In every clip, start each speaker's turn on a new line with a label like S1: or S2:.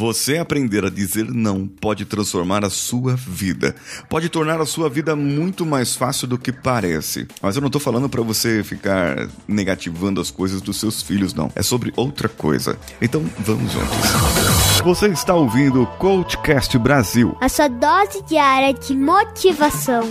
S1: Você aprender a dizer não pode transformar a sua vida. Pode tornar a sua vida muito mais fácil do que parece. Mas eu não tô falando para você ficar negativando as coisas dos seus filhos, não. É sobre outra coisa. Então vamos juntos. Você está ouvindo o Coachcast Brasil.
S2: A sua dose diária de motivação.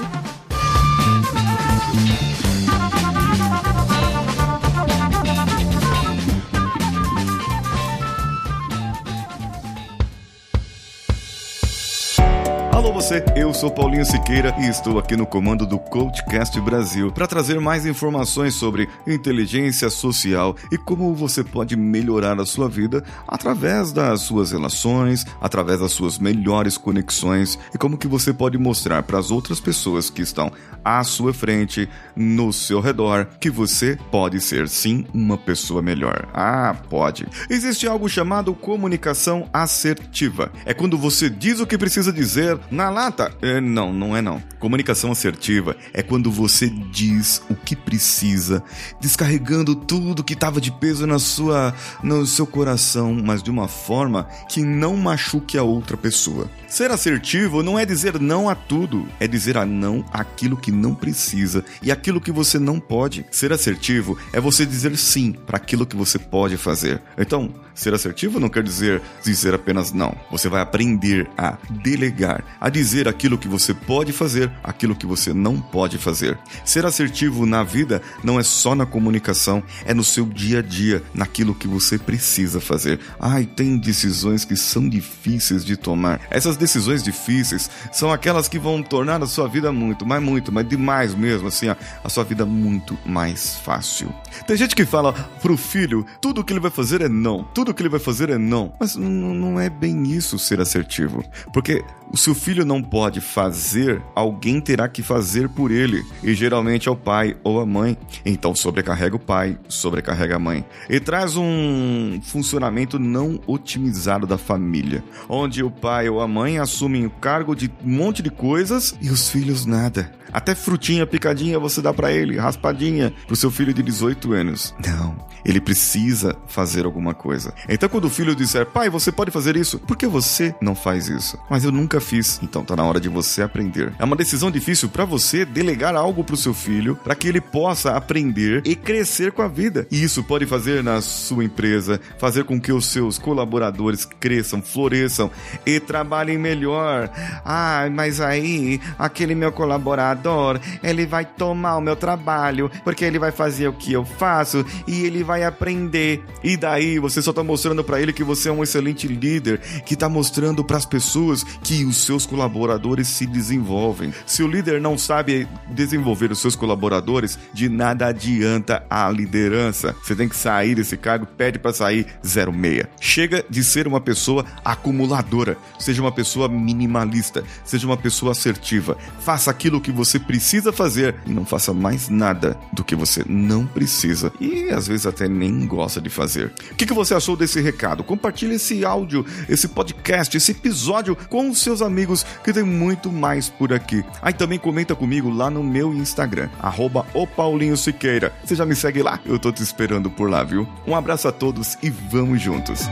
S1: Alô você, eu sou Paulinho Siqueira e estou aqui no comando do Coachcast Brasil para trazer mais informações sobre inteligência social e como você pode melhorar a sua vida através das suas relações, através das suas melhores conexões e como que você pode mostrar para as outras pessoas que estão à sua frente, no seu redor, que você pode ser sim uma pessoa melhor. Ah, pode. Existe algo chamado comunicação assertiva. É quando você diz o que precisa dizer na lata? É, não, não é não. Comunicação assertiva é quando você diz o que precisa, descarregando tudo que estava de peso na sua, no seu coração, mas de uma forma que não machuque a outra pessoa. Ser assertivo não é dizer não a tudo, é dizer a não aquilo que não precisa e aquilo que você não pode. Ser assertivo é você dizer sim para aquilo que você pode fazer. Então, ser assertivo não quer dizer dizer apenas não. Você vai aprender a delegar, a dizer aquilo que você pode fazer, aquilo que você não pode fazer. Ser assertivo na vida não é só na comunicação, é no seu dia a dia, naquilo que você precisa fazer. Ai, tem decisões que são difíceis de tomar. Essas decisões difíceis são aquelas que vão tornar a sua vida muito, mas muito, mas demais mesmo, assim, a, a sua vida muito mais fácil. Tem gente que fala pro filho, tudo que ele vai fazer é não, tudo que ele vai fazer é não. Mas não é bem isso ser assertivo. Porque se o filho não pode fazer, alguém terá que fazer por ele. E geralmente é o pai ou a mãe. Então sobrecarrega o pai, sobrecarrega a mãe. E traz um funcionamento não otimizado da família, onde o pai ou a mãe assumem o cargo de um monte de coisas e os filhos nada. Até frutinha picadinha você dá para ele, raspadinha, pro seu filho de 18 anos. Não, ele precisa fazer alguma coisa. Então quando o filho disser, pai, você pode fazer isso, por que você não faz isso? Mas eu nunca fiz, então tá na hora de você aprender. É uma decisão difícil para você delegar algo pro seu filho, para que ele possa aprender e crescer com a vida. E isso pode fazer na sua empresa, fazer com que os seus colaboradores cresçam, floresçam e trabalhem melhor. Ah, mas aí aquele meu colaborador ele vai tomar o meu trabalho, porque ele vai fazer o que eu faço e ele vai aprender. E daí você só tá mostrando para ele que você é um excelente líder, que tá mostrando para as pessoas que os seus colaboradores se desenvolvem. Se o líder não sabe desenvolver os seus colaboradores, de nada adianta a liderança. Você tem que sair desse cargo, pede para sair 06. Chega de ser uma pessoa acumuladora, seja uma pessoa minimalista, seja uma pessoa assertiva. Faça aquilo que você você precisa fazer e não faça mais nada do que você não precisa e às vezes até nem gosta de fazer. O que, que você achou desse recado? Compartilhe esse áudio, esse podcast, esse episódio com os seus amigos que tem muito mais por aqui. Aí também comenta comigo lá no meu Instagram, arroba Paulinho Siqueira. Você já me segue lá? Eu tô te esperando por lá, viu? Um abraço a todos e vamos juntos!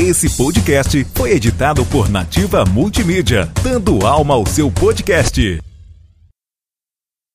S3: Esse podcast foi editado por Nativa Multimídia, dando alma ao seu podcast.